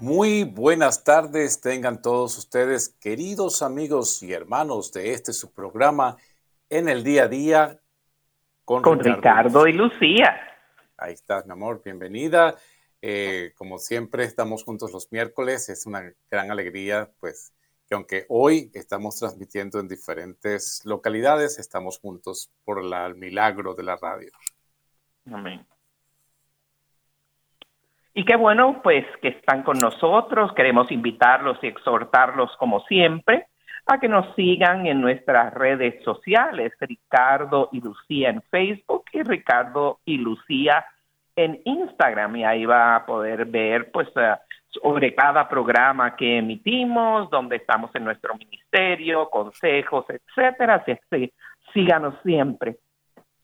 Muy buenas tardes tengan todos ustedes, queridos amigos y hermanos de este su programa en el día a día con, Ricardo. y Lucía. Ahí estás, mi amor, bienvenida. Eh, como siempre, estamos juntos los miércoles. Es una gran alegría, pues, que aunque hoy estamos transmitiendo en diferentes localidades, estamos juntos por el milagro de la radio. Amén. Y qué bueno, pues, que están con nosotros. Queremos invitarlos y exhortarlos, como siempre, a que nos sigan en nuestras redes sociales, Ricardo y Lucía en Facebook y Ricardo y Lucía en Instagram. Y ahí va a poder ver, pues, eh, sobre cada programa que emitimos, donde estamos en nuestro ministerio, consejos, etcétera. Así que síganos siempre.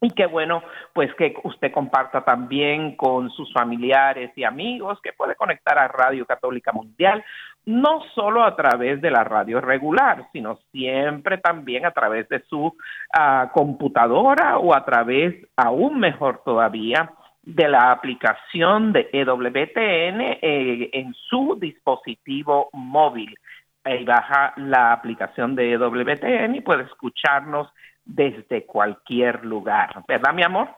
Y qué bueno, pues que usted comparta también con sus familiares y amigos, que puede conectar a Radio Católica Mundial, no solo a través de la radio regular, sino siempre también a través de su ah, computadora o a través, aún mejor todavía, de la aplicación de EWTN eh, en su dispositivo móvil. Ahí baja la aplicación de EWTN y puede escucharnos desde cualquier lugar, ¿verdad, mi amor?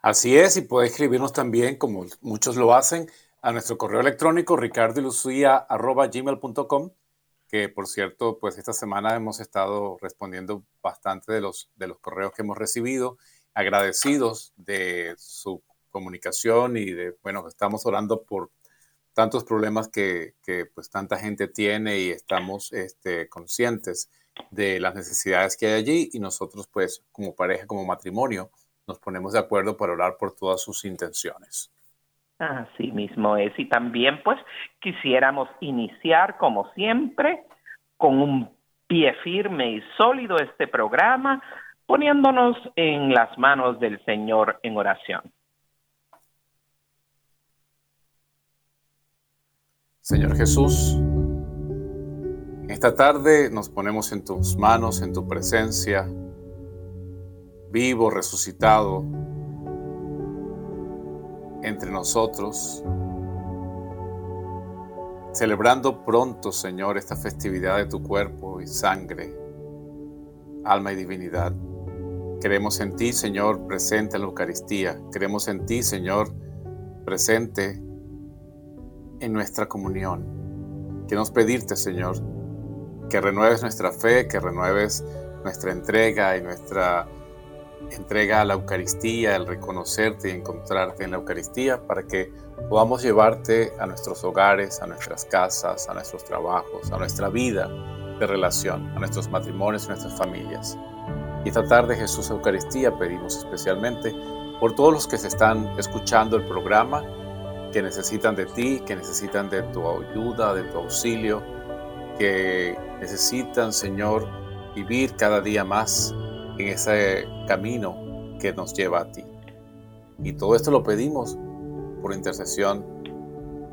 Así es, y puede escribirnos también, como muchos lo hacen, a nuestro correo electrónico ricardoylucia.gmail.com, que por cierto, pues esta semana hemos estado respondiendo bastante de los, de los correos que hemos recibido, agradecidos de su comunicación y de, bueno, estamos orando por tantos problemas que, que pues tanta gente tiene y estamos este, conscientes de las necesidades que hay allí y nosotros pues como pareja, como matrimonio, nos ponemos de acuerdo para orar por todas sus intenciones. Así mismo es. Y también pues quisiéramos iniciar como siempre con un pie firme y sólido este programa, poniéndonos en las manos del Señor en oración. Señor Jesús, esta tarde nos ponemos en tus manos, en tu presencia, vivo, resucitado, entre nosotros, celebrando pronto, Señor, esta festividad de tu cuerpo y sangre, alma y divinidad. Queremos en ti, Señor, presente en la Eucaristía. Queremos en ti, Señor, presente en nuestra comunión. Queremos pedirte, Señor, que renueves nuestra fe, que renueves nuestra entrega y nuestra entrega a la Eucaristía, el reconocerte y encontrarte en la Eucaristía para que podamos llevarte a nuestros hogares, a nuestras casas, a nuestros trabajos, a nuestra vida de relación, a nuestros matrimonios y nuestras familias. Y esta tarde, Jesús Eucaristía, pedimos especialmente por todos los que se están escuchando el programa, que necesitan de ti, que necesitan de tu ayuda, de tu auxilio, que necesitan, Señor, vivir cada día más en ese camino que nos lleva a ti. Y todo esto lo pedimos por intercesión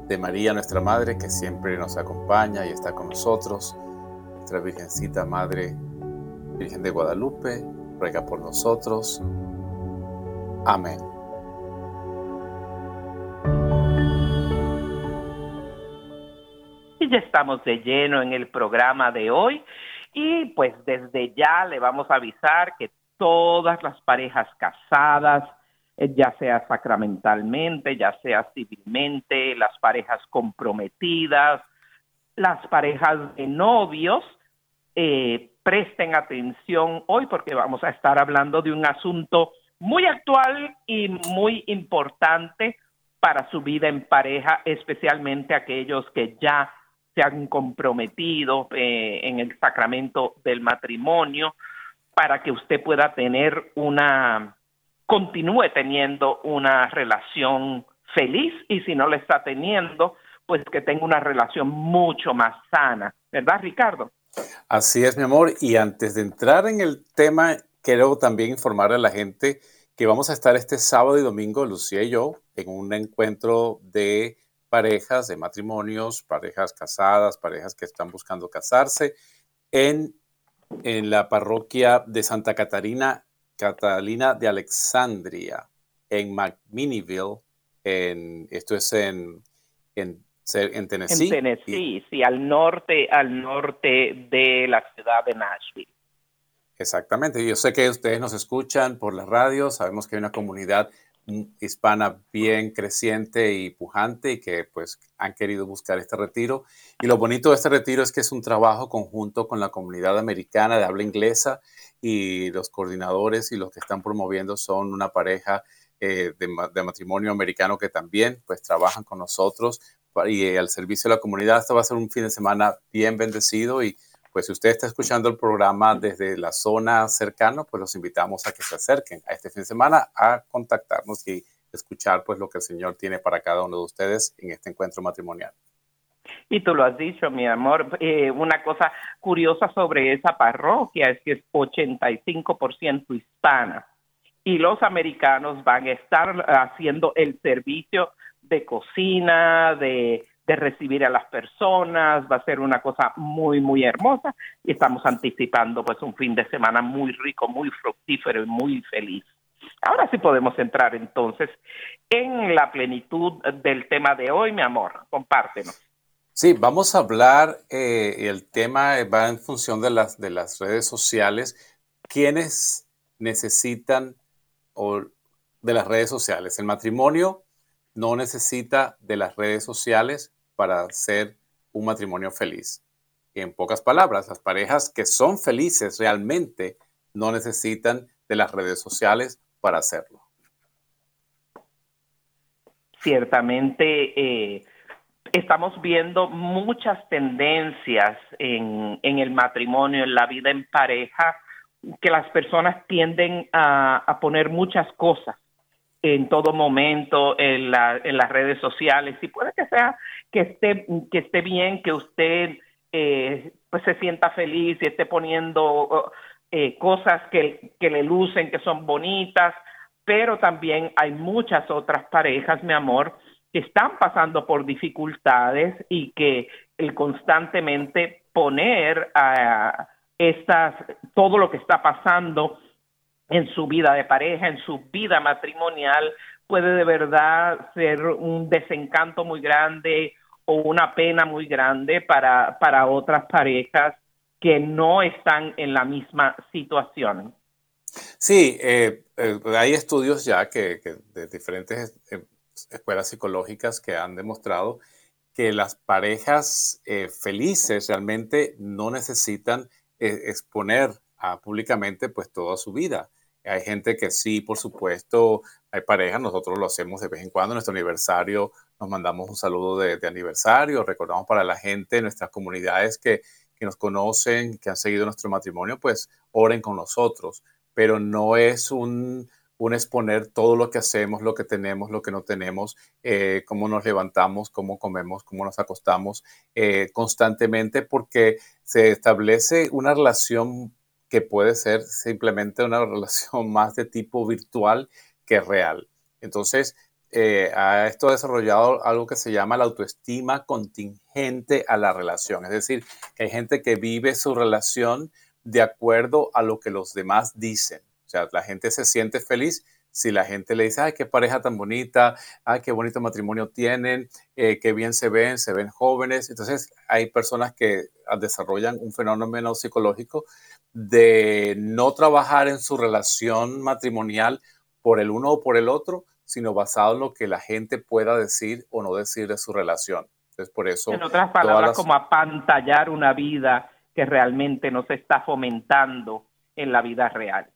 de María, nuestra Madre, que siempre nos acompaña y está con nosotros, nuestra Virgencita Madre, Virgen de Guadalupe, ruega por nosotros. Amén. Y ya estamos de lleno en el programa de hoy y pues desde ya le vamos a avisar que todas las parejas casadas, eh, ya sea sacramentalmente, ya sea civilmente, las parejas comprometidas, las parejas de novios, eh, presten atención hoy porque vamos a estar hablando de un asunto muy actual y muy importante para su vida en pareja, especialmente aquellos que ya se han comprometido eh, en el sacramento del matrimonio, para que usted pueda tener una, continúe teniendo una relación feliz y si no la está teniendo, pues que tenga una relación mucho más sana, ¿verdad, Ricardo? Así es, mi amor. Y antes de entrar en el tema, quiero también informarle a la gente que vamos a estar este sábado y domingo, Lucía y yo, en un encuentro de parejas, de matrimonios, parejas casadas, parejas que están buscando casarse, en, en la parroquia de Santa Catarina, Catalina de Alexandria, en McMinnville, en, esto es en, en, en Tennessee. En Tennessee, sí, al norte, al norte de la ciudad de Nashville. Exactamente. Yo sé que ustedes nos escuchan por la radio, sabemos que hay una comunidad hispana bien creciente y pujante y que pues han querido buscar este retiro. Y lo bonito de este retiro es que es un trabajo conjunto con la comunidad americana de habla inglesa y los coordinadores y los que están promoviendo son una pareja eh, de, matrimonio americano que también pues trabajan con nosotros y al servicio de la comunidad. Esto va a ser un fin de semana bien bendecido y pues si usted está escuchando el programa desde la zona cercana, pues los invitamos a que se acerquen a este fin de semana a contactarnos y escuchar pues lo que el Señor tiene para cada uno de ustedes en este encuentro matrimonial. Y tú lo has dicho, mi amor. Eh, una cosa curiosa sobre esa parroquia es que es 85% hispana y los americanos van a estar haciendo el servicio de cocina, de de recibir a las personas, va a ser una cosa muy, muy hermosa y estamos anticipando pues un fin de semana muy rico, muy fructífero y muy feliz. Ahora sí podemos entrar entonces en la plenitud del tema de hoy, mi amor, compártenos. Sí, vamos a hablar, eh, el tema va en función de las, de las redes sociales. ¿Quiénes necesitan o de las redes sociales? El matrimonio no necesita de las redes sociales para ser un matrimonio feliz. En pocas palabras, las parejas que son felices realmente no necesitan de las redes sociales para hacerlo. Ciertamente, eh, estamos viendo muchas tendencias en, el matrimonio, en la vida en pareja, que las personas tienden a poner muchas cosas en todo momento en, las redes sociales. Y puede que sea que esté que esté bien que usted eh, pues se sienta feliz y esté poniendo eh, cosas que, que le lucen que son bonitas. Pero también hay muchas otras parejas mi amor que están pasando por dificultades y que el constantemente poner a estas todo lo que está pasando en su vida de pareja, en su vida matrimonial, puede de verdad ser un desencanto muy grande o una pena muy grande para, para otras parejas que no están en la misma situación. Sí, eh, eh, hay estudios ya que, de diferentes eh, escuelas psicológicas que han demostrado que las parejas felices realmente no necesitan exponer públicamente pues toda su vida. Hay gente que sí, por supuesto, hay parejas, nosotros lo hacemos de vez en cuando, nuestro aniversario, nos mandamos un saludo de, aniversario, recordamos para la gente, nuestras comunidades que, nos conocen, que han seguido nuestro matrimonio, pues oren con nosotros, pero no es un, un exponer todo lo que hacemos, lo que tenemos, lo que no tenemos, eh, cómo nos levantamos, cómo comemos, cómo nos acostamos eh, constantemente, porque se establece una relación que puede ser simplemente una relación más de tipo virtual que real. Entonces, eh, esto ha desarrollado algo que se llama la autoestima contingente a la relación. Es decir, hay gente que vive su relación de acuerdo a lo que los demás dicen. O sea, la gente se siente feliz si la gente le dice, ay, qué pareja tan bonita, ay, qué bonito matrimonio tienen, eh, qué bien se ven, se ven jóvenes. Entonces, hay personas que desarrollan un fenómeno psicológico de no trabajar en su relación matrimonial por el uno o por el otro, sino basado en lo que la gente pueda decir o no decir de su relación. Entonces, por eso... En otras palabras, como apantallar una vida que realmente nos está fomentando en la vida real.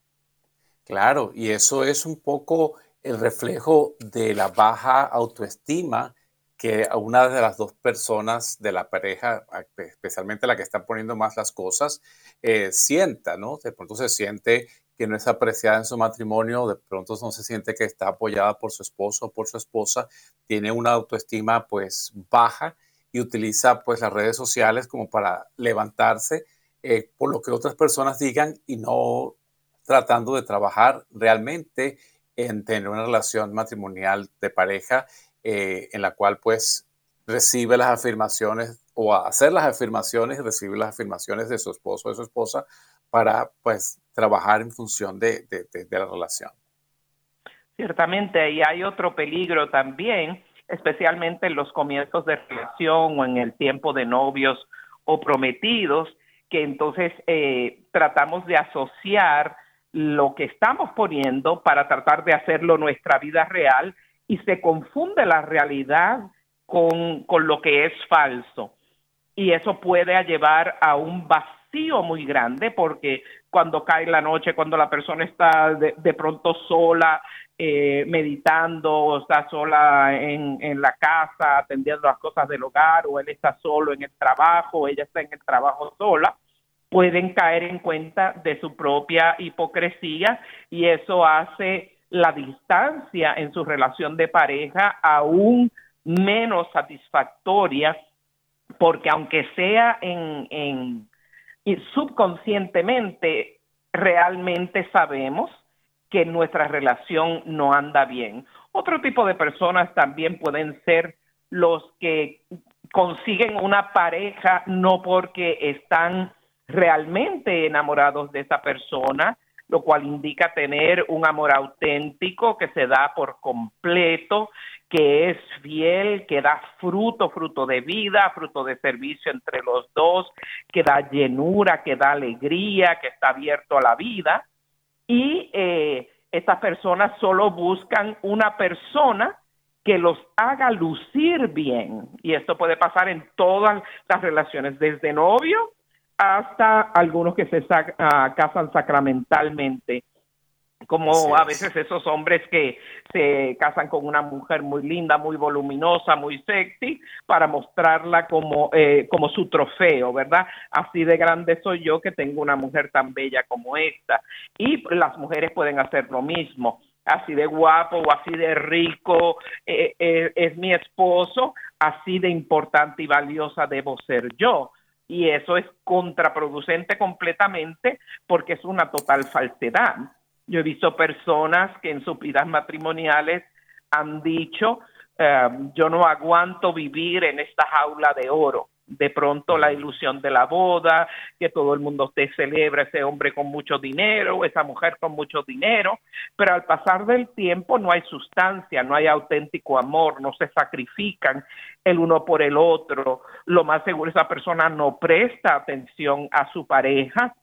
Claro, y eso es un poco el reflejo de la baja autoestima que una de las dos personas de la pareja, especialmente la que está poniendo más las cosas, eh, sienta, ¿no? De pronto se siente que no es apreciada en su matrimonio, de pronto no se siente que está apoyada por su esposo o por su esposa, tiene una autoestima pues baja y utiliza pues las redes sociales como para levantarse eh, por lo que otras personas digan y no tratando de trabajar realmente en tener una relación matrimonial de pareja eh, en la cual pues recibe las afirmaciones o hacer las afirmaciones y recibir las afirmaciones de su esposo o de su esposa para pues trabajar en función de, de, de la relación. Ciertamente, y hay otro peligro también, especialmente en los comienzos de relación o en el tiempo de novios o prometidos, que entonces eh, tratamos de asociar lo que estamos poniendo para tratar de hacerlo nuestra vida real y se confunde la realidad con, con lo que es falso. Y eso puede llevar a un vacío muy grande porque cuando cae la noche, cuando la persona está de, de pronto sola, eh, meditando, o está sola en, en, la casa, atendiendo las cosas del hogar, o él está solo en el trabajo, ella está en el trabajo sola, pueden caer en cuenta de su propia hipocresía y eso hace la distancia en su relación de pareja aún menos satisfactoria porque aunque sea en, en subconscientemente realmente sabemos que nuestra relación no anda bien. Otro tipo de personas también pueden ser los que consiguen una pareja no porque están realmente enamorados de esa persona, lo cual indica tener un amor auténtico que se da por completo, que es fiel, que da fruto, fruto de vida, fruto de servicio entre los dos, que da llenura, que da alegría, que está abierto a la vida. Y eh, estas personas solo buscan una persona que los haga lucir bien. Y esto puede pasar en todas las relaciones, desde novio hasta algunos que se uh, casan sacramentalmente, como a veces esos hombres que se casan con una mujer muy linda, muy voluminosa, muy sexy, para mostrarla como, eh, como su trofeo, ¿verdad? Así de grande soy yo que tengo una mujer tan bella como esta. Y las mujeres pueden hacer lo mismo así de guapo o así de rico eh, eh, es mi esposo, así de importante y valiosa debo ser yo y eso es contraproducente completamente porque es una total falsedad. Yo he visto personas que en sus vidas matrimoniales han dicho, eh, yo no aguanto vivir en esta jaula de oro de pronto la ilusión de la boda, que todo el mundo te celebra ese hombre con mucho dinero, esa mujer con mucho dinero, pero al pasar del tiempo no hay sustancia, no hay auténtico amor, no se sacrifican el uno por el otro, lo más seguro esa persona no presta atención a su pareja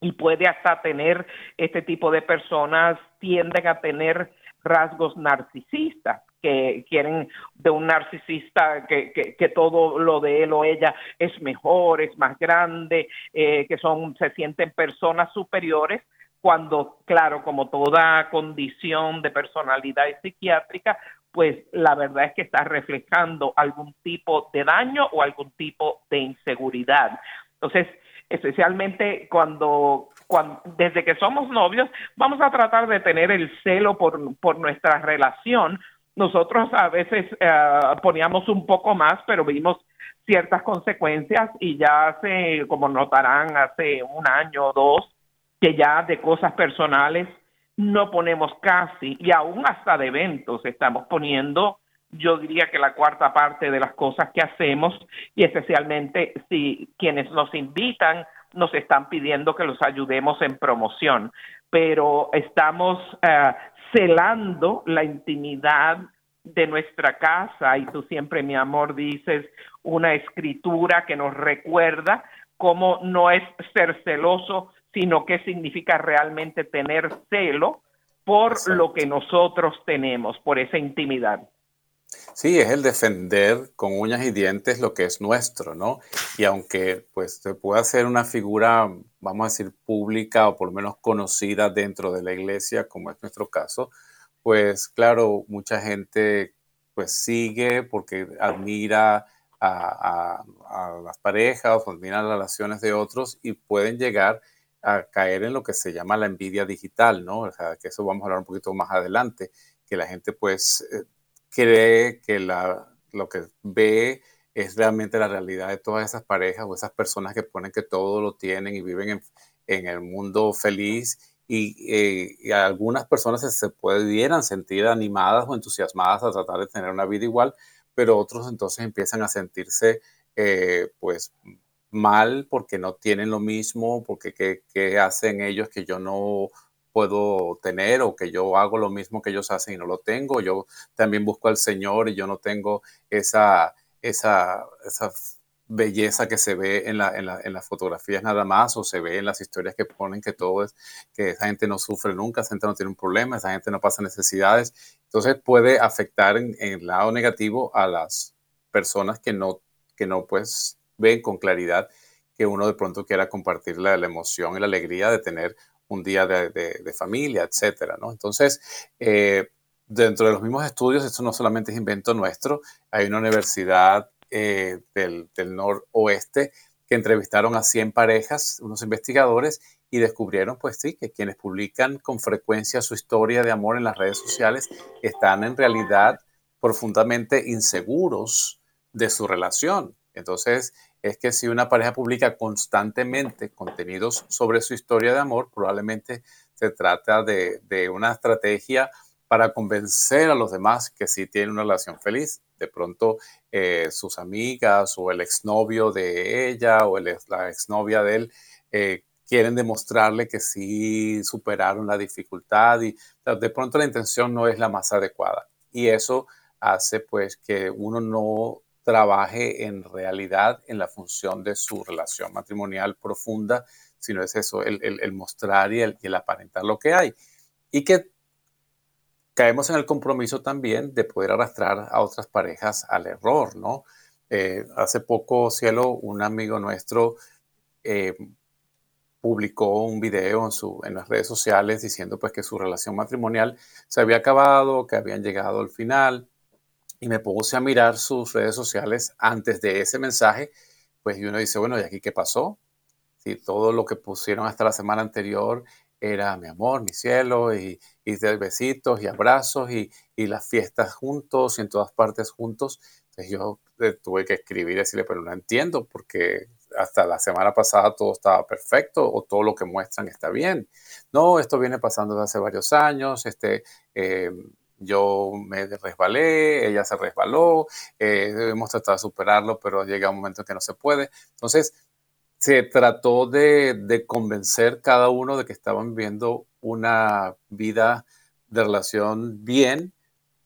y puede hasta tener este tipo de personas tienden a tener rasgos narcisistas que quieren de un narcisista que, que, todo lo de él o ella es mejor, es más grande, eh, que son, se sienten personas superiores, cuando, claro, como toda condición de personalidad psiquiátrica, pues la verdad es que está reflejando algún tipo de daño o algún tipo de inseguridad. Entonces, especialmente cuando, cuando, desde que somos novios, vamos a tratar de tener el celo por, por nuestra relación, nosotros a veces eh, poníamos un poco más, pero vimos ciertas consecuencias y ya hace, como notarán, hace un año o dos, que ya de cosas personales no ponemos casi y aún hasta de eventos estamos poniendo, yo diría que la cuarta parte de las cosas que hacemos y especialmente si quienes nos invitan nos están pidiendo que los ayudemos en promoción, pero estamos uh, celando la intimidad de nuestra casa y tú siempre, mi amor, dices una escritura que nos recuerda cómo no es ser celoso, sino qué significa realmente tener celo por lo que nosotros tenemos, por esa intimidad. Sí, es el defender con uñas y dientes lo que es nuestro, ¿no? Y aunque pues se pueda hacer una figura, vamos a decir, pública o por lo menos conocida dentro de la iglesia, como es nuestro caso, pues claro, mucha gente pues sigue porque admira a, las parejas o admira las relaciones de otros y pueden llegar a caer en lo que se llama la envidia digital, ¿no? O sea, que eso vamos a hablar un poquito más adelante, que la gente pues eh, cree que la, lo que ve es realmente la realidad de todas esas parejas o esas personas que ponen que todo lo tienen y viven en, en el mundo feliz y, eh, algunas personas se, se, pudieran sentir animadas o entusiasmadas a tratar de tener una vida igual, pero otros entonces empiezan a sentirse eh, pues mal porque no tienen lo mismo, porque ¿qué, hacen ellos que yo no puedo tener o que yo hago lo mismo que ellos hacen y no lo tengo. Yo también busco al Señor y yo no tengo esa, esa, esa belleza que se ve en, la, en, la, en, las fotografías nada más o se ve en las historias que ponen que todo es, que esa gente no sufre nunca, esa gente no tiene un problema, esa gente no pasa necesidades. Entonces puede afectar en, el lado negativo a las personas que no, que no pues ven con claridad que uno de pronto quiera compartir la, la emoción y la alegría de tener un día de, familia, etcétera, ¿no? Entonces, eh, dentro de los mismos estudios, esto no solamente es invento nuestro, hay una universidad eh, del, noroeste que entrevistaron a 100 parejas, unos investigadores, y descubrieron, pues sí, que quienes publican con frecuencia su historia de amor en las redes sociales están en realidad profundamente inseguros de su relación. Entonces, es que si una pareja publica constantemente contenidos sobre su historia de amor, probablemente se trata de, de una estrategia para convencer a los demás que sí tienen una relación feliz. De pronto eh, sus amigas o el exnovio de ella o la exnovia de él eh, quieren demostrarle que sí superaron la dificultad y de pronto la intención no es la más adecuada. Y eso hace pues que uno no trabaje en realidad en la función de su relación matrimonial profunda, sino es eso, el, mostrar y el, aparentar lo que hay. Y que caemos en el compromiso también de poder arrastrar a otras parejas al error, ¿no? Eh, hace poco, Cielo, un amigo nuestro eh, publicó un video en, su, en las redes sociales diciendo pues que su relación matrimonial se había acabado, que habían llegado al final, y me puse a mirar sus redes sociales antes de ese mensaje, pues uno dice, bueno, ¿y aquí qué pasó? Si todo lo que pusieron hasta la semana anterior era mi amor, mi cielo, y, y de besitos y abrazos y, y, las fiestas juntos y en todas partes juntos. Entonces yo eh, tuve que escribir y decirle, pero no entiendo porque hasta la semana pasada todo estaba perfecto o todo lo que muestran está bien. No, esto viene pasando desde hace varios años, este, eh, yo me resbalé, ella se resbaló, eh, hemos tratado de superarlo, pero llega un momento que no se puede. Entonces, se trató de, convencer cada uno de que estaban viviendo una vida de relación bien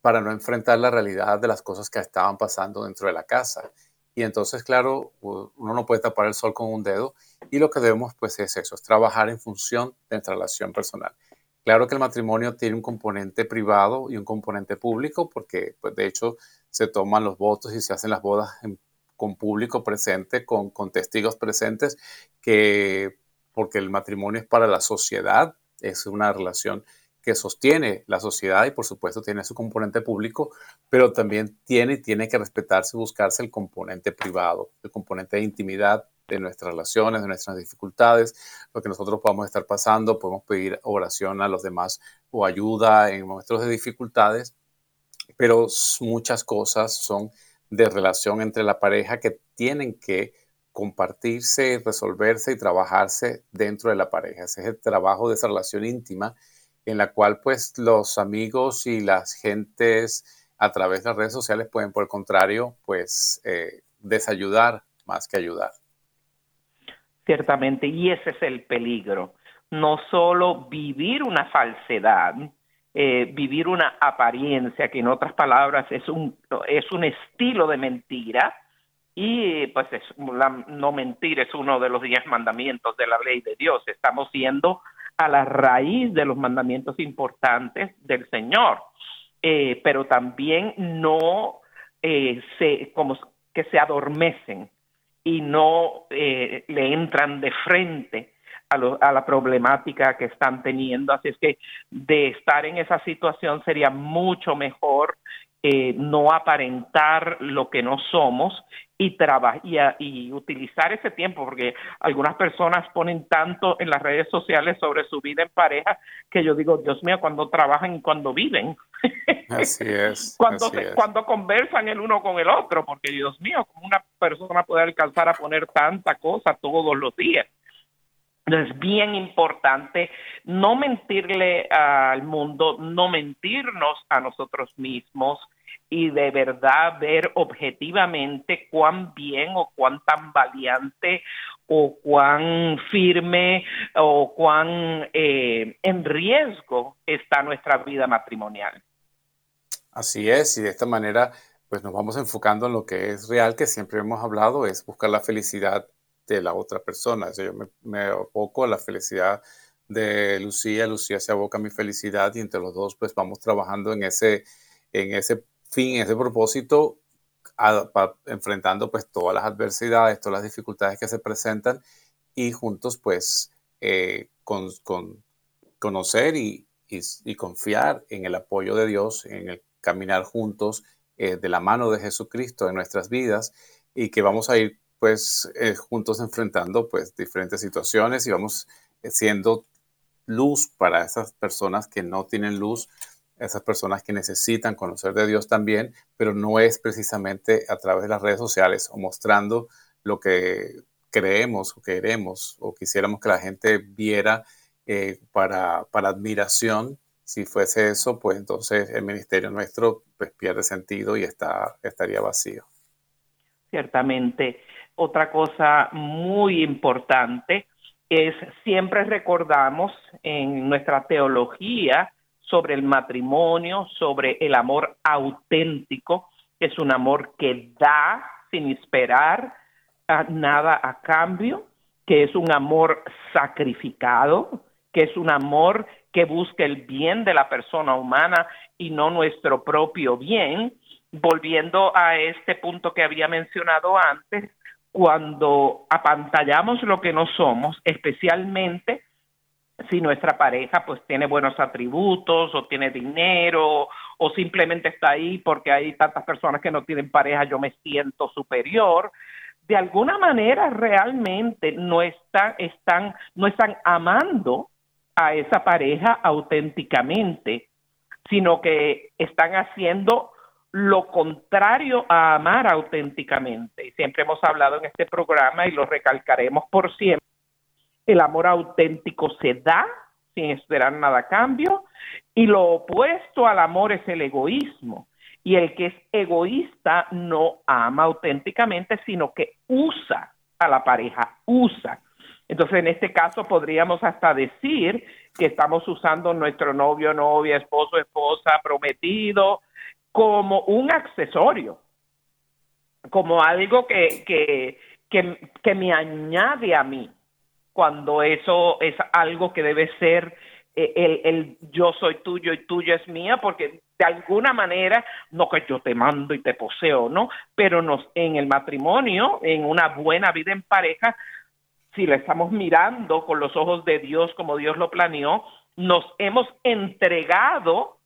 para no enfrentar la realidad de las cosas que estaban pasando dentro de la casa. Y entonces, claro, uno no puede tapar el sol con un dedo y lo que debemos pues es eso, es trabajar en función de nuestra relación personal. Claro que el matrimonio tiene un componente privado y un componente público porque pues de hecho se toman los votos y se hacen las bodas con público presente, con, con testigos presentes, que porque el matrimonio es para la sociedad, es una relación que sostiene la sociedad y por supuesto tiene su componente público, pero también tiene tiene que respetarse y buscarse el componente privado, el componente de intimidad de nuestras relaciones, de nuestras dificultades, lo que nosotros podamos estar pasando, podemos pedir oración a los demás o ayuda en momentos de dificultades, pero muchas cosas son de relación entre la pareja que tienen que compartirse, resolverse y trabajarse dentro de la pareja. Ese es el trabajo de esa relación íntima en la cual pues los amigos y las gentes a través de las redes sociales pueden por el contrario pues eh, desayudar más que ayudar. Ciertamente, y ese es el peligro. No solo vivir una falsedad, eh, vivir una apariencia, que en otras palabras es un, es un estilo de mentira, y pues es, no mentir es uno de los diez mandamientos de la ley de Dios. Estamos yendo a la raíz de los mandamientos importantes del Señor, eh, pero también no eh, se, como que se adormecen y no eh, le entran de frente a, a, la problemática que están teniendo. Así es que de estar en esa situación sería mucho mejor eh, no aparentar lo que no somos y, y, y, utilizar ese tiempo, porque algunas personas ponen tanto en las redes sociales sobre su vida en pareja que yo digo, Dios mío, cuando trabajan y cuando viven. Así es. cuando, cuando conversan el uno con el otro, porque Dios mío, como una persona puede alcanzar a poner tanta cosa todos los días. Es bien importante no mentirle al mundo, no mentirnos a nosotros mismos y de verdad ver objetivamente cuán bien o cuán tan valiente o cuán firme o cuán eh, en riesgo está nuestra vida matrimonial. Así es, y de esta manera pues nos vamos enfocando en lo que es real, que siempre hemos hablado, es buscar la felicidad de la otra persona. yo me, me a la felicidad de Lucía, Lucía se aboca a mi felicidad y entre los dos pues vamos trabajando en ese, en ese fin, ese propósito, enfrentando pues todas las adversidades, todas las dificultades que se presentan y juntos pues eh, con, conocer y, confiar en el apoyo de Dios, en el caminar juntos eh, de la mano de Jesucristo en nuestras vidas y que vamos a ir pues eh, juntos enfrentando pues diferentes situaciones y vamos siendo luz para esas personas que no tienen luz, esas personas que necesitan conocer de Dios también, pero no es precisamente a través de las redes sociales o mostrando lo que creemos o queremos o quisiéramos que la gente viera eh, para, para admiración. Si fuese eso, pues entonces el ministerio nuestro pues, pierde sentido y está, estaría vacío. Ciertamente. Otra cosa muy importante es siempre recordamos en nuestra teología sobre el matrimonio, sobre el amor auténtico, que es un amor que da sin esperar nada a cambio, que es un amor sacrificado, que es un amor que busca el bien de la persona humana y no nuestro propio bien. Volviendo a este punto que había mencionado antes, cuando apantallamos lo que no somos, especialmente si nuestra pareja pues tiene buenos atributos o tiene dinero o simplemente está ahí porque hay tantas personas que no tienen pareja, yo me siento superior. De alguna manera realmente no están, están, no están amando a esa pareja auténticamente, sino que están haciendo lo contrario a amar auténticamente. Y siempre hemos hablado en este programa y lo recalcaremos por siempre. El amor auténtico se da sin esperar nada a cambio y lo opuesto al amor es el egoísmo. Y el que es egoísta no ama auténticamente, sino que usa a la pareja, usa. Entonces, en este caso podríamos hasta decir que estamos usando nuestro novio, novia, esposo, esposa, prometido, como un accesorio, como algo que, que, que, me añade a mí, cuando eso es algo que debe ser eh, el, el, yo soy tuyo y tuyo es mía, porque de alguna manera, no que yo te mando y te poseo, ¿no? Pero nos, en el matrimonio, en una buena vida en pareja, si le estamos mirando con los ojos de Dios como Dios lo planeó, nos hemos entregado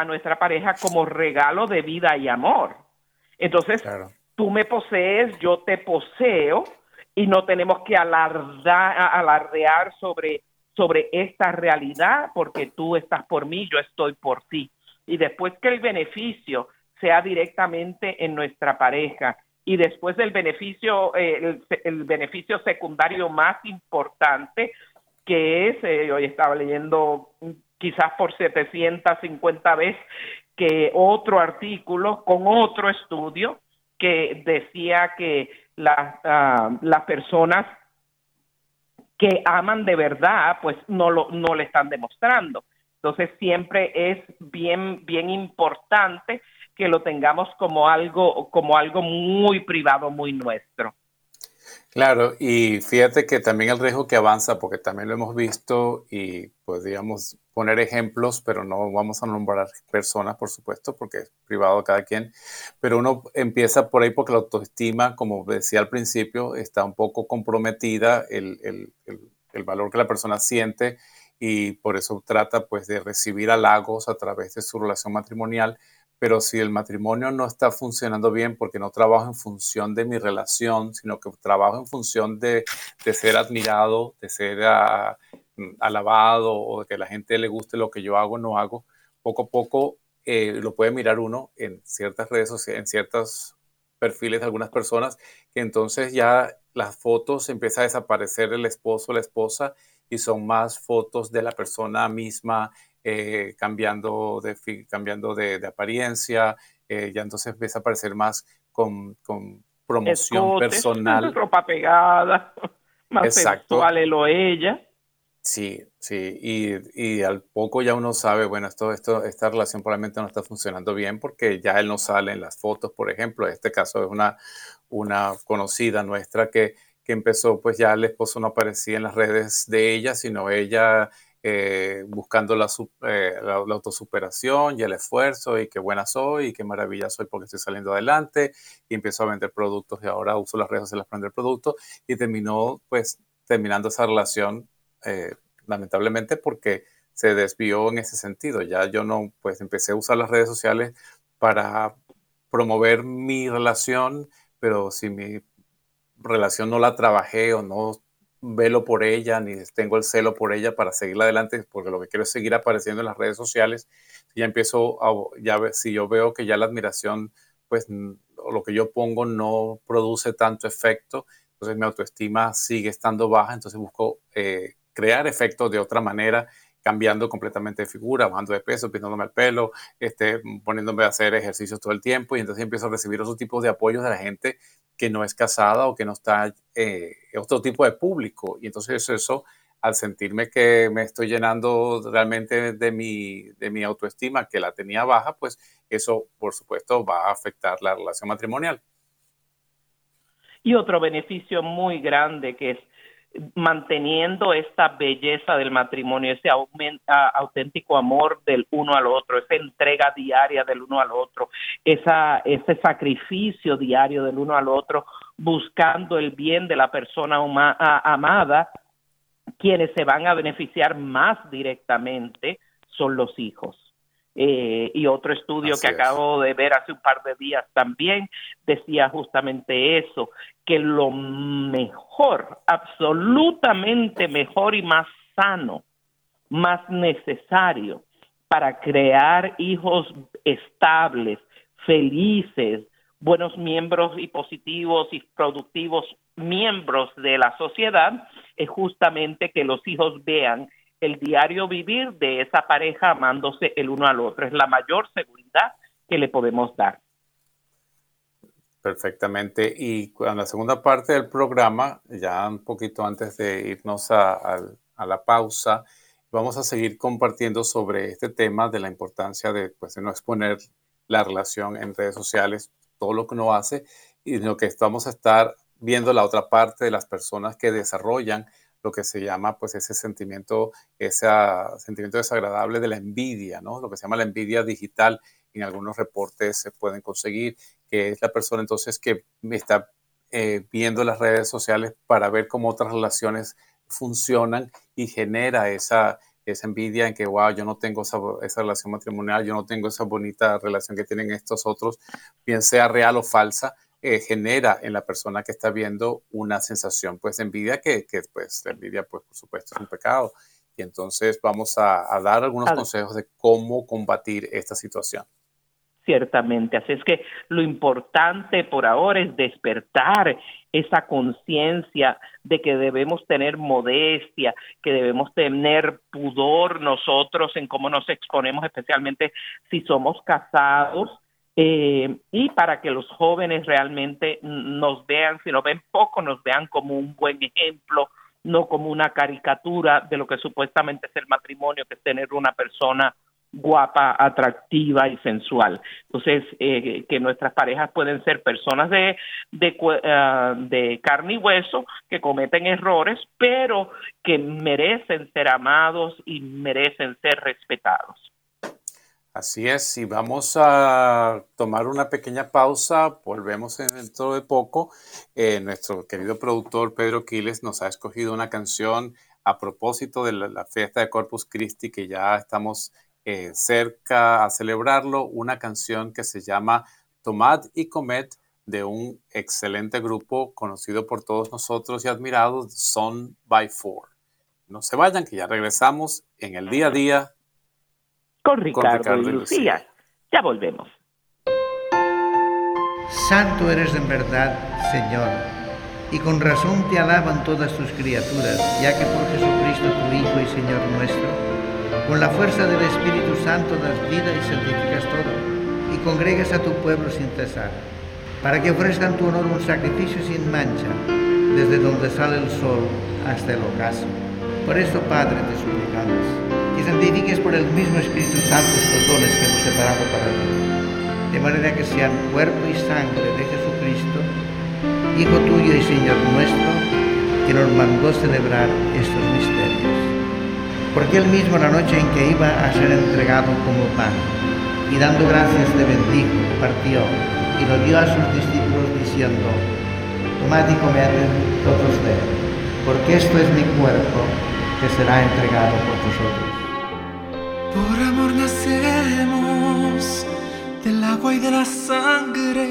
a nuestra pareja como regalo de vida y amor. Entonces, tú me posees, yo te poseo y no tenemos que alardar, alardear sobre, sobre esta realidad porque tú estás por mí, yo estoy por ti. Y después que el beneficio sea directamente en nuestra pareja y después del beneficio, el, beneficio secundario más importante que es, eh, hoy estaba leyendo quizás por 750 veces que otro artículo con otro estudio que decía que ah, las personas que aman de verdad, pues no lo no le están demostrando. Entonces siempre es bien bien importante que lo tengamos como algo como algo muy privado, muy nuestro. Claro, y fíjate que también el riesgo que avanza, porque también lo hemos visto y podríamos poner ejemplos, pero no vamos a nombrar personas, por supuesto, porque es privado cada quien, pero uno empieza por ahí porque la autoestima, como decía al principio, está un poco comprometida, el, el, el valor que la persona siente y por eso trata pues de recibir halagos a través de su relación matrimonial, pero si el matrimonio no está funcionando bien porque no trabajo en función de mi relación, sino que trabajo en función de, ser admirado, de ser ah, alabado o de que la gente le guste lo que yo hago o no hago, poco a poco eh, lo puede mirar uno en ciertas redes sociales, en ciertos perfiles de algunas personas, que entonces ya las fotos empieza a desaparecer el esposo o la esposa y son más fotos de la persona misma eh, cambiando, de, cambiando de, apariencia, eh, ya entonces empieza a aparecer más con, con promoción personal. Ropa pegada, más Exacto. sexual él o ella. Sí, sí, y, y, al poco ya uno sabe, bueno, esto, esto, esta relación probablemente no está funcionando bien porque ya él no sale en las fotos, por ejemplo. En este caso es una, una conocida nuestra que, que empezó, pues ya el esposo no aparecía en las redes de ella, sino ella eh, buscando la, eh, la, autosuperación y el esfuerzo y qué buena soy y qué maravilla soy porque estoy saliendo adelante y empezó a vender productos y ahora uso las redes sociales para vender productos y terminó pues terminando esa relación eh, lamentablemente porque se desvió en ese sentido. Ya yo no, pues empecé a usar las redes sociales para promover mi relación, pero si mi relación no la trabajé o no velo por ella, ni tengo el celo por ella para seguirla adelante, porque lo que quiero es seguir apareciendo en las redes sociales. Ya empiezo a, ya si yo veo que ya la admiración, pues lo que yo pongo no produce tanto efecto, entonces mi autoestima sigue estando baja, entonces busco eh, crear efectos de otra manera, cambiando completamente de figura, bajando de peso, pintándome el pelo, este, poniéndome a hacer ejercicios todo el tiempo y entonces empiezo a recibir otros tipos de apoyos de la gente que no es casada o que no está eh, otro tipo de público. Y entonces eso, al sentirme que me estoy llenando realmente de mi, de mi autoestima, que la tenía baja, pues eso, por supuesto, va a afectar la relación matrimonial. Y otro beneficio muy grande que es manteniendo esta belleza del matrimonio, ese auténtico amor del uno al otro, esa entrega diaria del uno al otro, esa, ese sacrificio diario del uno al otro, buscando el bien de la persona amada, quienes se van a beneficiar más directamente son los hijos. Eh, y otro estudio que acabo de ver hace un par de días también decía justamente eso, que lo mejor, absolutamente mejor y más sano, más necesario para crear hijos estables, felices, buenos miembros y positivos y productivos miembros de la sociedad, es justamente que los hijos vean el diario vivir de esa pareja amándose el uno al otro. Es la mayor seguridad que le podemos dar. Perfectamente. Y en la segunda parte del programa, ya un poquito antes de irnos a, la pausa, vamos a seguir compartiendo sobre este tema de la importancia de, pues, de no exponer la relación en redes sociales, todo lo que uno hace, y lo que vamos a estar viendo la otra parte de las personas que desarrollan lo que se llama pues ese sentimiento, ese sentimiento desagradable de la envidia, ¿no? Lo que se llama la envidia digital, en algunos reportes se pueden conseguir, que es la persona entonces que está eh, viendo las redes sociales para ver cómo otras relaciones funcionan y genera esa, esa envidia en que, wow, yo no tengo esa, esa, relación matrimonial, yo no tengo esa bonita relación que tienen estos otros, bien sea real o falsa, eh, genera en la persona que está viendo una sensación pues de envidia que, que, pues la envidia pues por supuesto es un pecado. Y entonces vamos a, dar algunos consejos de cómo combatir esta situación. Ciertamente, así es que lo importante por ahora es despertar esa conciencia de que debemos tener modestia, que debemos tener pudor nosotros en cómo nos exponemos, especialmente si somos casados, eh, y para que los jóvenes realmente nos vean, si nos ven poco, nos vean como un buen ejemplo, no como una caricatura de lo que supuestamente es el matrimonio, que es tener una persona guapa, atractiva y sensual. Entonces, eh, que nuestras parejas pueden ser personas de, de, ah, de, carne y hueso que cometen errores, pero que merecen ser amados y merecen ser respetados. Así es, y vamos a tomar una pequeña pausa, volvemos dentro de poco. Eh, nuestro querido productor Pedro Quiles nos ha escogido una canción a propósito de la, fiesta de Corpus Christi que ya estamos eh, cerca a celebrarlo, una canción que se llama Tomad y Comet de un excelente grupo conocido por todos nosotros y admirado, Son by Four. No se vayan, que ya regresamos en el día a día con Ricardo, y, Lucía. Ya volvemos. Santo eres en verdad, Señor, y con razón te alaban todas tus criaturas, ya que por Jesucristo tu Hijo y Señor nuestro, con la fuerza del Espíritu Santo das vida y santificas todo, y congregas a tu pueblo sin cesar, para que ofrezcan tu honor un sacrificio sin mancha, desde donde sale el sol hasta el ocaso. Por eso, Padre, te suplicamos y santifiques por el mismo Espíritu Santo estos dones que hemos separado para ti, de manera que sean cuerpo y sangre de Jesucristo, Hijo tuyo y Señor nuestro, que nos mandó celebrar estos misterios. Porque él mismo la noche en que iba a ser entregado como pan, y dando gracias le bendijo, partió y lo dio a sus discípulos diciendo, tomad y comed todos de él, porque esto es mi cuerpo que será entregado por vosotros. Por amor nacemos del agua y de la sangre,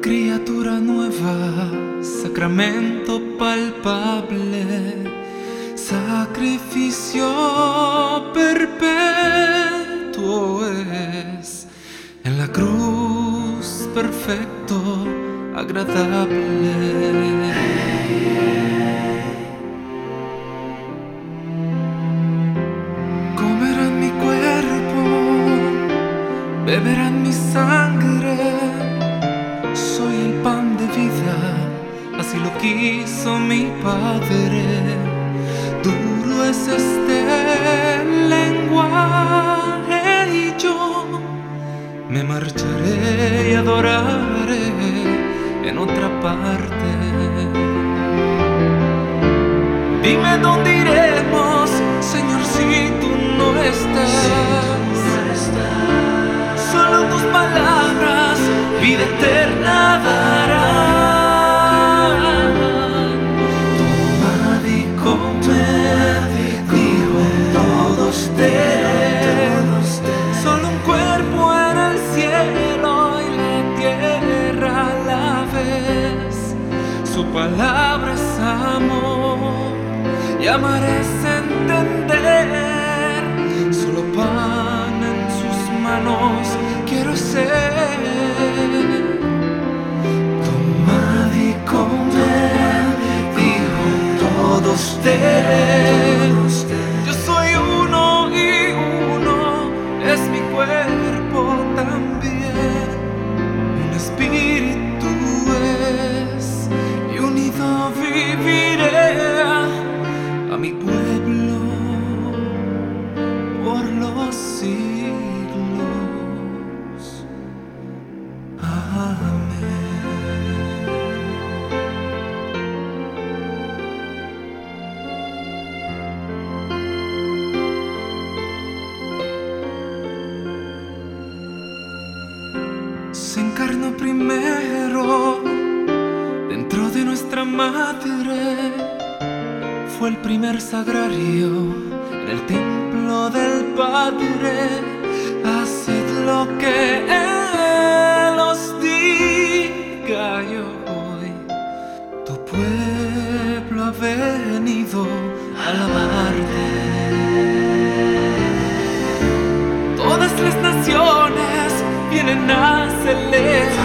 criatura nueva, sacramento palpable, sacrificio perpetuo es en la cruz perfecto, agradable. Quiso mi Padre. Duro es este lenguaje y yo me marcharé y adoraré en otra parte. Dime dónde iremos, Señor, si tú no estás solo tus palabras vida eterna darán. Amor y amar es entender. Solo pan en sus manos quiero ser. Tomad y comed, dijo todos ustedes. El primer sagrario en el templo del Padre. Haced lo que Él os diga y hoy. Tu pueblo ha venido a alabarte. Todas las naciones vienen a celebrar,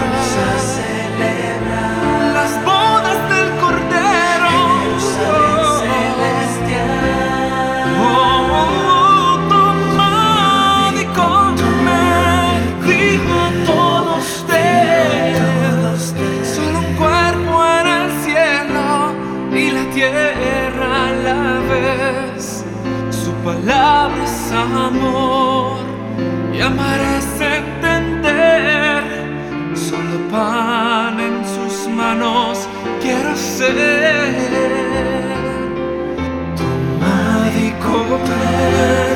palabra amor y amar es entender. Solo pan en sus manos quiero ser. Tomad y comer,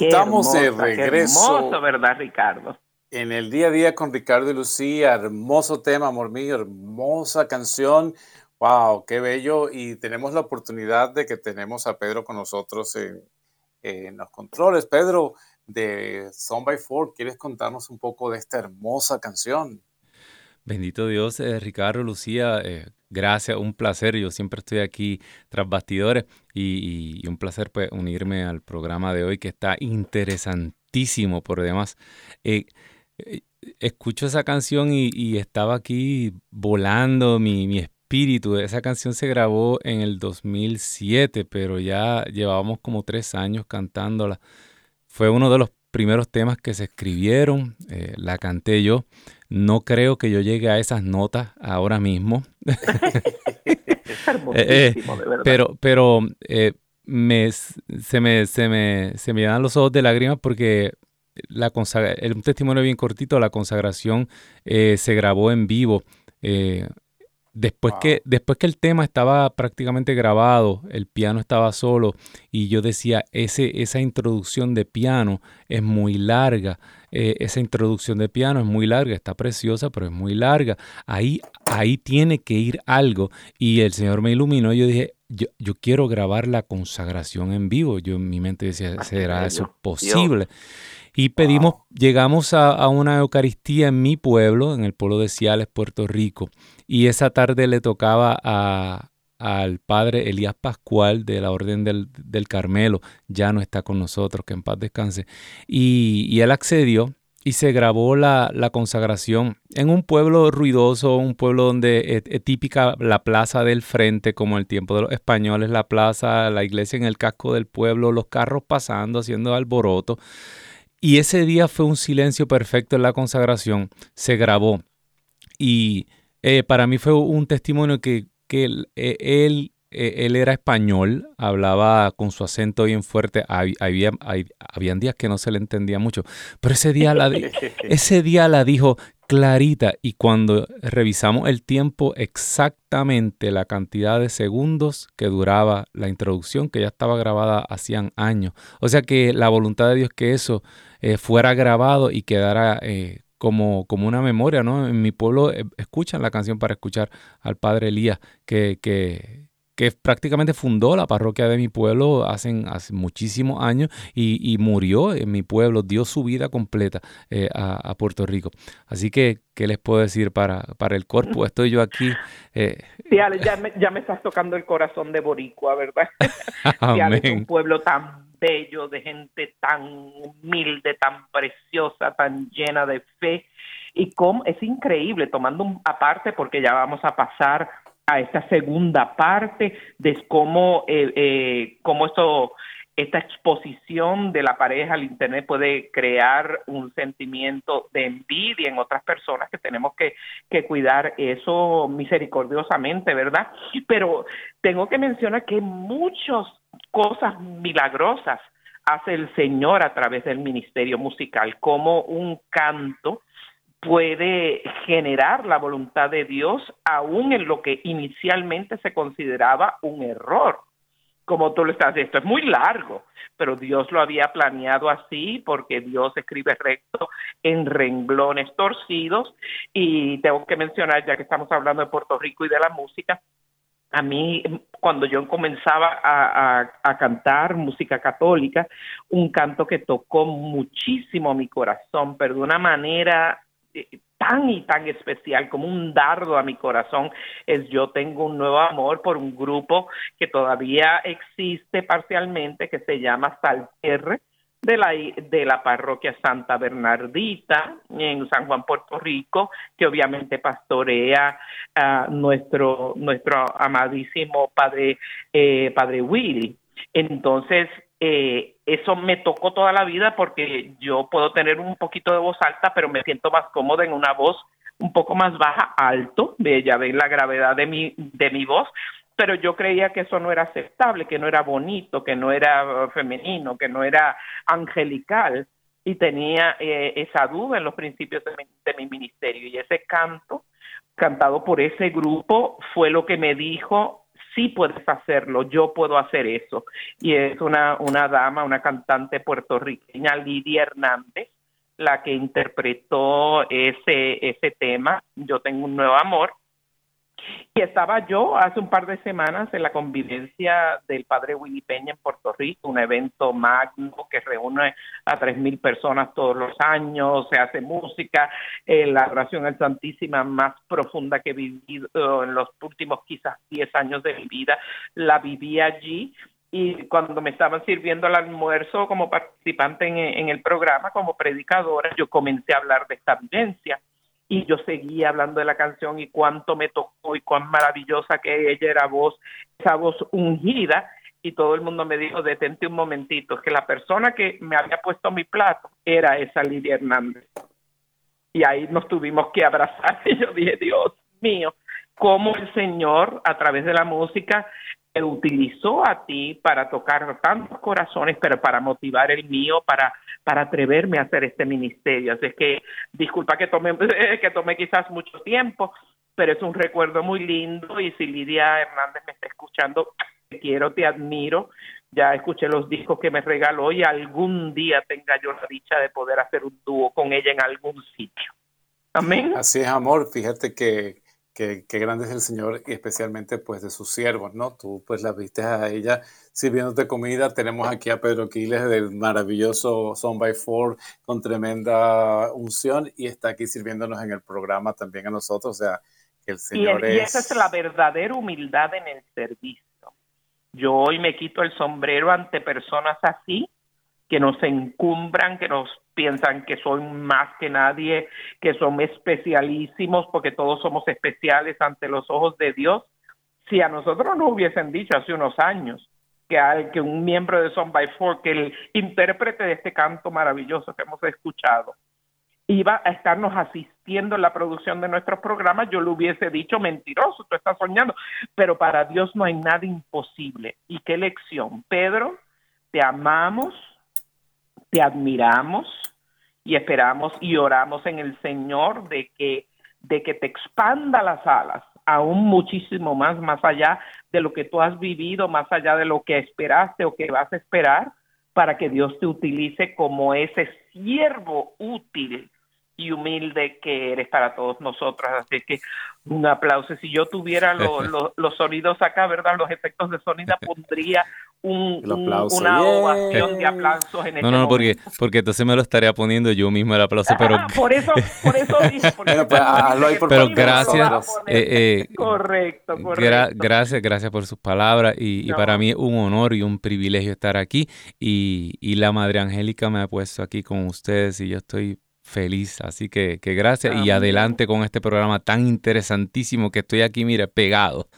estamos de hermosa, regreso hermoso, ¿verdad, Ricardo? en el día a día con Ricardo y Lucía. Hermoso tema, amor mío, hermosa canción. Wow, qué bello. Y tenemos la oportunidad de que tenemos a Pedro con nosotros en, en los controles. Pedro, de Song by Four, ¿quieres contarnos un poco de esta hermosa canción? Bendito Dios, eh, Ricardo, Lucía, eh, gracias, un placer. Yo siempre estoy aquí tras bastidores y, un placer pues, unirme al programa de hoy que está interesantísimo por demás. Eh, eh, escucho esa canción y, estaba aquí volando mi, espíritu. Esa canción se grabó en el 2007, pero ya llevábamos como tres años cantándola. Fue uno de los primeros temas que se escribieron, eh, la canté yo. No creo que yo llegue a esas notas ahora mismo, hermosísimo, de verdad. pero, pero eh, me, se, me, se, me, se me llenan los ojos de lágrimas porque la consagra- el- un testimonio bien cortito, la consagración eh, se grabó en vivo. eh, después, Wow. que, después que el tema estaba prácticamente grabado, el piano estaba solo y yo decía, ese, esa introducción de piano es muy larga. eh, esa introducción de piano es muy larga, está preciosa, pero es muy larga. Ahí, ahí tiene que ir algo. Y el Señor me iluminó y yo dije, yo, yo quiero grabar la consagración en vivo. Yo en mi mente decía, ¿será eso Dios. Y pedimos, llegamos a, a una Eucaristía en mi pueblo, en el pueblo de Ciales, Puerto Rico. Y esa tarde le tocaba a, al padre Elías Pascual de la Orden del, del Carmelo. Ya no está con nosotros, que en paz descanse. Y, y él accedió y se grabó la, la consagración en un pueblo ruidoso, un pueblo donde es, es típica la plaza del frente, como el tiempo de los españoles, la plaza, la iglesia en el casco del pueblo, los carros pasando, haciendo alboroto. Y ese día fue un silencio perfecto en la consagración, se grabó. Y eh, para mí fue un testimonio que, que él, él, eh, él era español, hablaba con su acento bien fuerte, hab- había, habían días que no se le entendía mucho, pero ese día la, ese día la dijo clarita y cuando revisamos el tiempo exactamente la cantidad de segundos que duraba la introducción que ya estaba grabada hacían años. O sea que la voluntad de Dios que eso eh, fuera grabado y quedara eh, como, como una memoria, ¿no? En mi pueblo eh, escuchan la canción para escuchar al padre Elías, que, que, que prácticamente fundó la parroquia de mi pueblo hace, hace muchísimos años y, murió en mi pueblo, dio su vida completa eh, a, Puerto Rico. Así que, ¿qué les puedo decir para, para el cuerpo? Estoy yo aquí. Eh, sí, ya me, ya me estás tocando el corazón de Boricua, ¿verdad? Amén. es un pueblo tan bello, de gente tan humilde, tan preciosa, tan llena de fe. Y cómo es increíble, tomando un aparte, porque ya vamos a pasar a esta segunda parte de cómo, eh, eh, cómo esto, esta exposición de la pareja al Internet puede crear un sentimiento de envidia en otras personas que tenemos que, que cuidar eso misericordiosamente, ¿verdad? Pero tengo que mencionar que muchas cosas milagrosas hace el Señor a través del ministerio musical, como un canto puede generar la voluntad de Dios aún en lo que inicialmente se consideraba un error. Como tú lo estás diciendo, esto es muy largo, pero Dios lo había planeado así porque Dios escribe recto en renglones torcidos y tengo que mencionar, ya que estamos hablando de Puerto Rico y de la música, a mí cuando yo comenzaba a, a, cantar música católica, un canto que tocó muchísimo mi corazón, pero de una manera tan y tan especial como un dardo a mi corazón es yo tengo un nuevo amor por un grupo que todavía existe parcialmente que se llama Salterre de la, de la parroquia Santa Bernardita en San Juan, Puerto Rico, que obviamente pastorea a nuestro, nuestro amadísimo padre, eh, padre Willy. Entonces, eh, eso me tocó toda la vida porque yo puedo tener un poquito de voz alta, pero me siento más cómoda en una voz un poco más baja, alto, ya ven la gravedad de mi, de mi voz, pero yo creía que eso no era aceptable, que no era bonito, que no era femenino, que no era angelical, y tenía eh, esa duda en los principios de mi, de mi ministerio. Y ese canto, cantado por ese grupo, fue lo que me dijo, sí puedes hacerlo, yo puedo hacer eso. Y es una, una dama, una cantante puertorriqueña, Lidia Hernández, la que interpretó ese, ese tema, Yo tengo un nuevo amor, y estaba yo hace un par de semanas en la convivencia del Padre Willy Peña en Puerto Rico, un evento magno que reúne a tres mil personas todos los años, se hace música, eh, la oración al Santísima más profunda que he vivido en los últimos quizás diez años de mi vida, la viví allí. Y cuando me estaban sirviendo el almuerzo como participante en, en el programa, como predicadora, yo comencé a hablar de esta vivencia y yo seguía hablando de la canción y cuánto me tocó y cuán maravillosa que ella era voz, esa voz ungida y todo el mundo me dijo, detente un momentito, que la persona que me había puesto mi plato era esa Lidia Hernández. Y ahí nos tuvimos que abrazar y yo dije, Dios mío, cómo el Señor a través de la música te utilizó a ti para tocar tantos corazones, pero para motivar el mío, para, para atreverme a hacer este ministerio. Así que disculpa que tome, que tome quizás mucho tiempo, pero es un recuerdo muy lindo y si Lidia Hernández me está escuchando, te quiero, te admiro. Ya escuché los discos que me regaló y algún día tenga yo la dicha de poder hacer un dúo con ella en algún sitio. Amén. Así es, amor. Fíjate que Qué, grande es el Señor y especialmente pues de sus siervos, ¿no? Tú pues la viste a ella sirviéndote comida. Tenemos aquí a Pedro Quiles del maravilloso Son by Four con tremenda unción y está aquí sirviéndonos en el programa también a nosotros. O sea, que el Señor es... Y esa es la verdadera humildad en el servicio. Yo hoy me quito el sombrero ante personas así que nos encumbran, que nos piensan que son más que nadie, que son especialísimos, porque todos somos especiales ante los ojos de Dios. Si a nosotros nos hubiesen dicho hace unos años que, hay, que un miembro de Son by Four, que el intérprete de este canto maravilloso que hemos escuchado, iba a estarnos asistiendo en la producción de nuestros programas, yo le hubiese dicho mentiroso, tú estás soñando, pero para Dios no hay nada imposible. ¿Y qué lección? Pedro, te amamos, te admiramos y esperamos y oramos en el Señor de que, de que te expanda las alas aún muchísimo más, más allá de lo que tú has vivido, más allá de lo que esperaste o que vas a esperar, para que Dios te utilice como ese siervo útil y humilde que eres para todos nosotros. Así que un aplauso. Si yo tuviera los sonidos acá, ¿verdad? Los efectos de sonido, pondría un, una ovación de aplausos en No, no, porque, porque entonces me lo estaría poniendo yo mismo el aplauso, pero... Ah, por eso, por eso dije, pero, pues, pero gracias. Eh, eh, correcto, correcto. gracias, gracias por sus palabras y, y, para mí es un honor y un privilegio estar aquí y, y la Madre Angélica me ha puesto aquí con ustedes y yo estoy feliz. Así que, que gracias y adelante con este programa tan interesantísimo que estoy aquí, mire, pegado.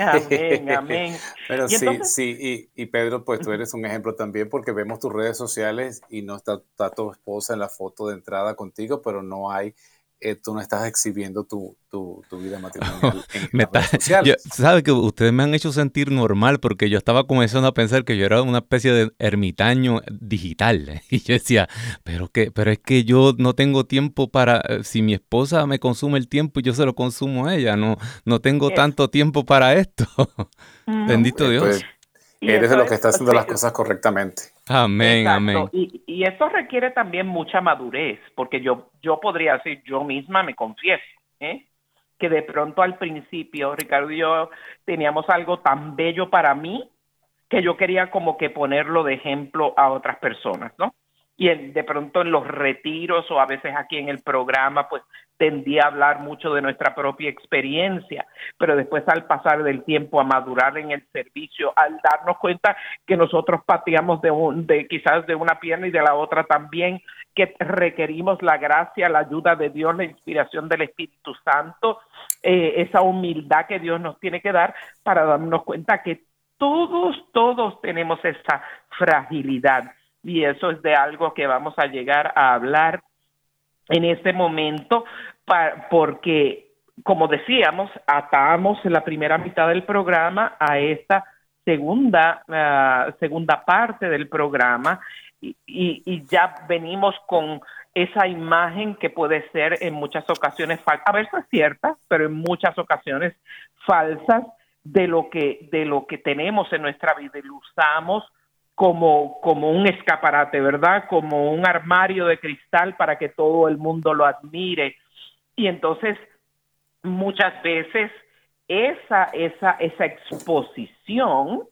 Amén, amén. Pero sí, sí, y, Pedro, pues tú eres un ejemplo también porque vemos tus redes sociales y no está, está tu esposa en la foto de entrada contigo, pero no hay eh, tú no estás exhibiendo tu, vida matrimonial en Sabe que ustedes me han hecho sentir normal porque yo estaba comenzando a pensar que yo era una especie de ermitaño digital. Y yo decía, pero, que, pero es que yo no tengo tiempo para, eh, si mi esposa me consume el tiempo y yo se lo consumo a ella, no, no tengo tanto tiempo para esto. Bendito Dios. Pues, eres de los que está haciendo las cosas correctamente. Amén, amén. Y, y, eso requiere también mucha madurez, porque yo, yo podría decir, yo misma me confieso, ¿eh? que de pronto al principio, Ricardo y yo teníamos algo tan bello para mí que yo quería como que ponerlo de ejemplo a otras personas, ¿no? Y de pronto en los retiros o a veces aquí en el programa, pues tendía a hablar mucho de nuestra propia experiencia, pero después al pasar del tiempo a madurar en el servicio, al darnos cuenta que nosotros pateamos de, un, de quizás de una pierna y de la otra también, que requerimos la gracia, la ayuda de Dios, la inspiración del Espíritu Santo, eh, esa humildad que Dios nos tiene que dar para darnos cuenta que todos, todos tenemos esa fragilidad y eso es de algo que vamos a llegar a hablar en este momento porque como decíamos atamos la primera mitad del programa a esta segunda ah, segunda parte del programa y, y, ya venimos con esa imagen que puede ser en muchas ocasiones falsa, a veces cierta, pero en muchas ocasiones falsas de lo que de lo que tenemos en nuestra vida y lo usamos como, como un escaparate, ¿verdad? Como un armario de cristal para que todo el mundo lo admire. Y entonces, muchas veces, esa, esa, esa exposición,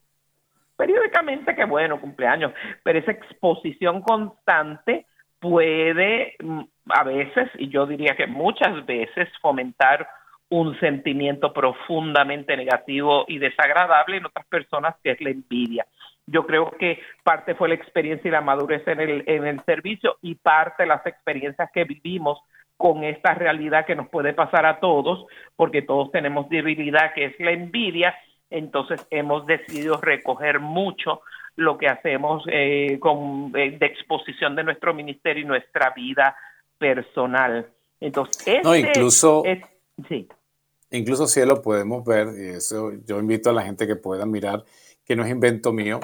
periódicamente, que bueno, cumpleaños, pero esa exposición constante puede mm, a veces, y yo diría que muchas veces, fomentar un sentimiento profundamente negativo y desagradable en otras personas, que es la envidia. Yo creo que parte fue la experiencia y la madurez en el, en el servicio y parte las experiencias que vivimos con esta realidad que nos puede pasar a todos, porque todos tenemos debilidad que es la envidia, entonces hemos decidido recoger mucho lo que hacemos eh, con, eh, de exposición de nuestro ministerio y nuestra vida personal. Entonces, no, incluso, sí. incluso si lo podemos ver, y eso yo invito a la gente que pueda mirar, que no es invento mío,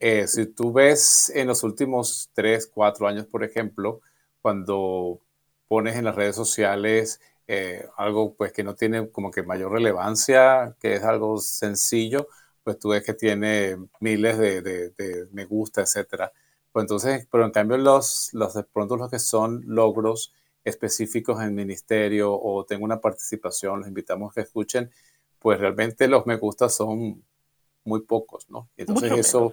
eh, si tú ves en los últimos tres, cuatro años, por ejemplo, cuando pones en las redes sociales eh, algo pues que no tiene como que mayor relevancia, que es algo sencillo, pues tú ves que tiene miles de, me gusta, etcétera. Pues entonces, pero en cambio los, los de pronto los que son logros específicos en el ministerio o tengo una participación, los invitamos a que escuchen, pues realmente los me gusta son muy pocos, ¿no? Entonces eso,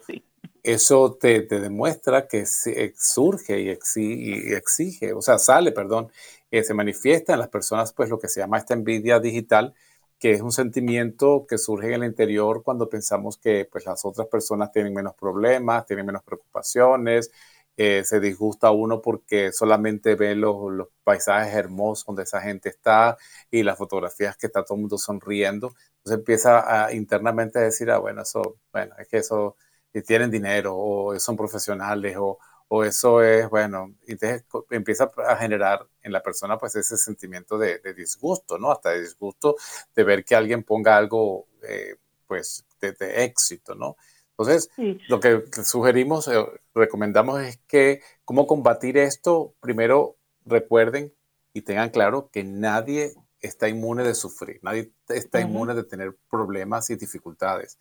eso te, demuestra que surge y exige, o sea, sale, perdón, eh, se manifiesta en las personas, pues lo que se llama esta envidia digital, que es un sentimiento que surge en el interior cuando pensamos que pues las otras personas tienen menos problemas, tienen menos preocupaciones, eh, se disgusta uno porque solamente ve los, los, paisajes hermosos donde esa gente está y las fotografías que está todo el mundo sonriendo. Entonces empieza a, internamente a decir, ah, bueno, eso, bueno, es que eso, y tienen dinero, o son profesionales, o, o eso es, bueno, y entonces empieza a generar en la persona pues ese sentimiento de, disgusto, ¿no? Hasta de disgusto de ver que alguien ponga algo, eh, pues, de, éxito, ¿no? Entonces, lo que sugerimos, eh, recomendamos es que cómo combatir esto, primero recuerden y tengan claro que nadie está inmune de sufrir, nadie está inmune de tener problemas y dificultades.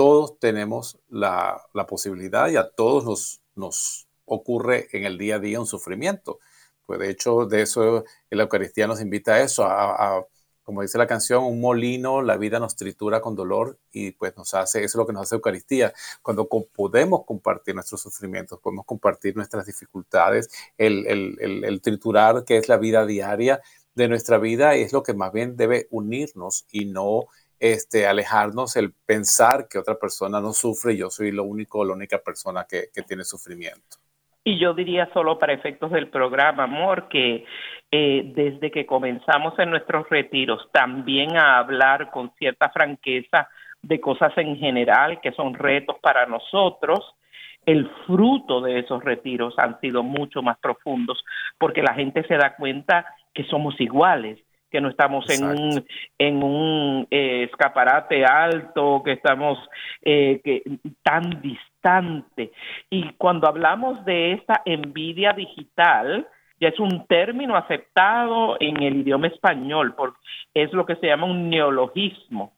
Todos tenemos la, posibilidad y a todos nos, ocurre en el día a día un sufrimiento. Pues de hecho, de eso la Eucaristía nos invita a eso, a, como dice la canción, un molino, la vida nos tritura con dolor y pues nos hace, eso es lo que nos hace Eucaristía. Cuando podemos compartir nuestros sufrimientos, podemos compartir nuestras dificultades, el, el, el, triturar que es la vida diaria de nuestra vida es lo que más bien debe unirnos y no este, alejarnos el pensar que otra persona no sufre y yo soy lo único, la única persona que, que tiene sufrimiento. Y yo diría solo para efectos del programa, amor, que eh, desde que comenzamos en nuestros retiros también a hablar con cierta franqueza de cosas en general que son retos para nosotros, el fruto de esos retiros han sido mucho más profundos porque la gente se da cuenta que somos iguales, que no estamos en un, en un eh, escaparate alto, que estamos eh, que, tan distante. Y cuando hablamos de esta envidia digital, ya es un término aceptado en el idioma español, porque es lo que se llama un neologismo,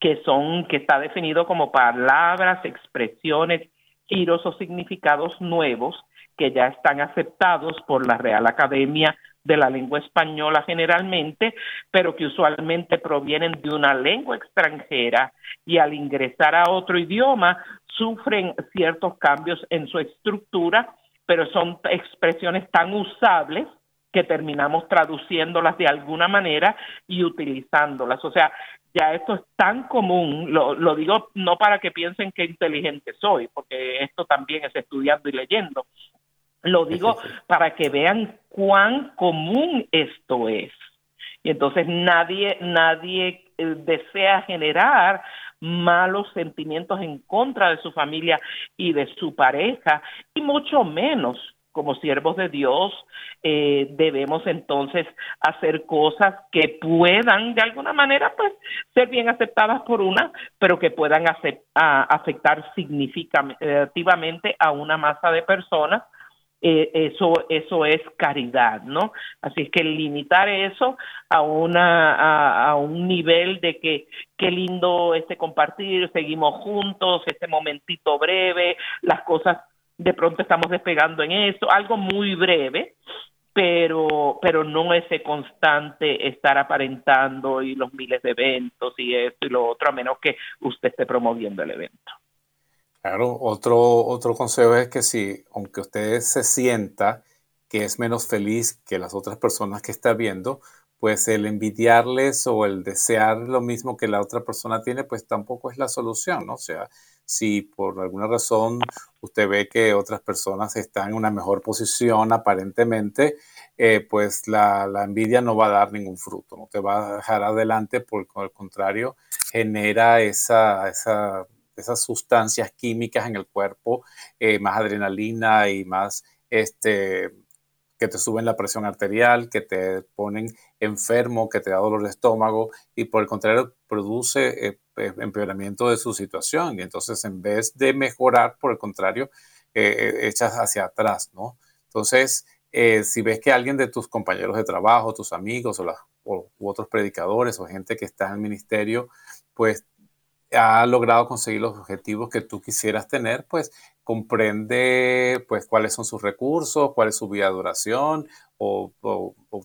que son, que está definido como palabras, expresiones, giros o significados nuevos que ya están aceptados por la Real Academia de la lengua española generalmente, pero que usualmente provienen de una lengua extranjera y al ingresar a otro idioma sufren ciertos cambios en su estructura, pero son expresiones tan usables que terminamos traduciéndolas de alguna manera y utilizándolas. O sea, ya esto es tan común, lo, lo, digo no para que piensen que inteligente soy, porque esto también es estudiando y leyendo, lo digo para que vean cuán común esto es. Y entonces nadie, nadie eh, desea generar malos sentimientos en contra de su familia y de su pareja, y mucho menos como siervos de Dios, eh, debemos entonces hacer cosas que puedan de alguna manera pues ser bien aceptadas por una, pero que puedan afectar significativamente a una masa de personas eh, eso eso es caridad, ¿no? Así es que limitar eso a una a, un nivel de que qué lindo este compartir, seguimos juntos, este momentito breve, las cosas de pronto estamos despegando en eso, algo muy breve, pero pero no ese constante estar aparentando y los miles de eventos y esto y lo otro a menos que usted esté promoviendo el evento. Claro, otro, otro consejo es que si, aunque usted se sienta que es menos feliz que las otras personas que está viendo, pues el envidiarles o el desear lo mismo que la otra persona tiene, pues tampoco es la solución, ¿no? O sea, si por alguna razón usted ve que otras personas están en una mejor posición aparentemente, eh, pues la, la, envidia no va a dar ningún fruto, no te va a dejar adelante, por el contrario, genera esa, esa esas sustancias químicas en el cuerpo, eh, más adrenalina y más este, que te suben la presión arterial, que te ponen enfermo, que te da dolor de estómago y por el contrario produce eh, eh, empeoramiento de su situación y entonces en vez de mejorar, por el contrario, echas hacia atrás, ¿no? Entonces, si ves que alguien de tus compañeros de trabajo, tus amigos o, o otros predicadores o gente que está en el ministerio, pues ha logrado conseguir los objetivos que tú quisieras tener, pues comprende pues cuáles son sus recursos, cuál es su vía de duración, o,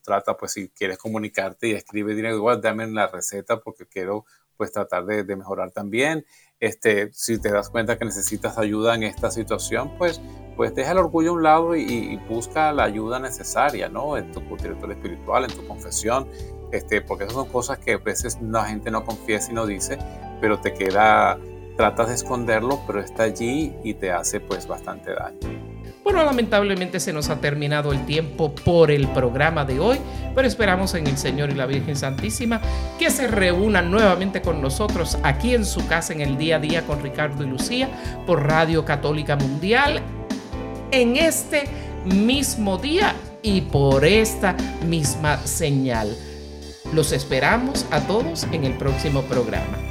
trata pues si quieres comunicarte y escribe dinero, igual dame la receta porque quiero pues tratar de, mejorar también. Este, si te das cuenta que necesitas ayuda en esta situación, pues, pues deja el orgullo a un lado y, busca la ayuda necesaria, ¿no? En tu director espiritual, en tu confesión, este, porque esas son cosas que a veces la gente no confiesa y no dice, pero te queda, tratas de esconderlo, pero está allí y te hace pues bastante daño. Bueno, lamentablemente se nos ha terminado el tiempo por el programa de hoy, pero esperamos en el Señor y la Virgen Santísima que se reúnan nuevamente con nosotros aquí en su casa en el día a día con Ricardo y Lucía por Radio Católica Mundial en este mismo día y por esta misma señal. Los esperamos a todos en el próximo programa.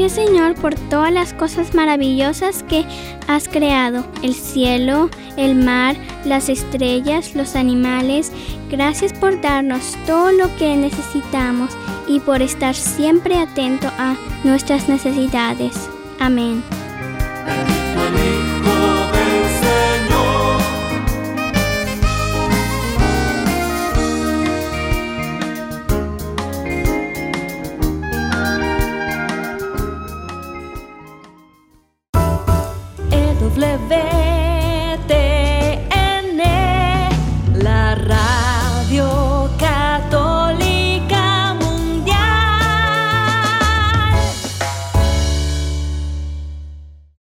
Gracias Señor por todas las cosas maravillosas que has creado, el cielo, el mar, las estrellas, los animales. Gracias por darnos todo lo que necesitamos y por estar siempre atento a nuestras necesidades. Amén.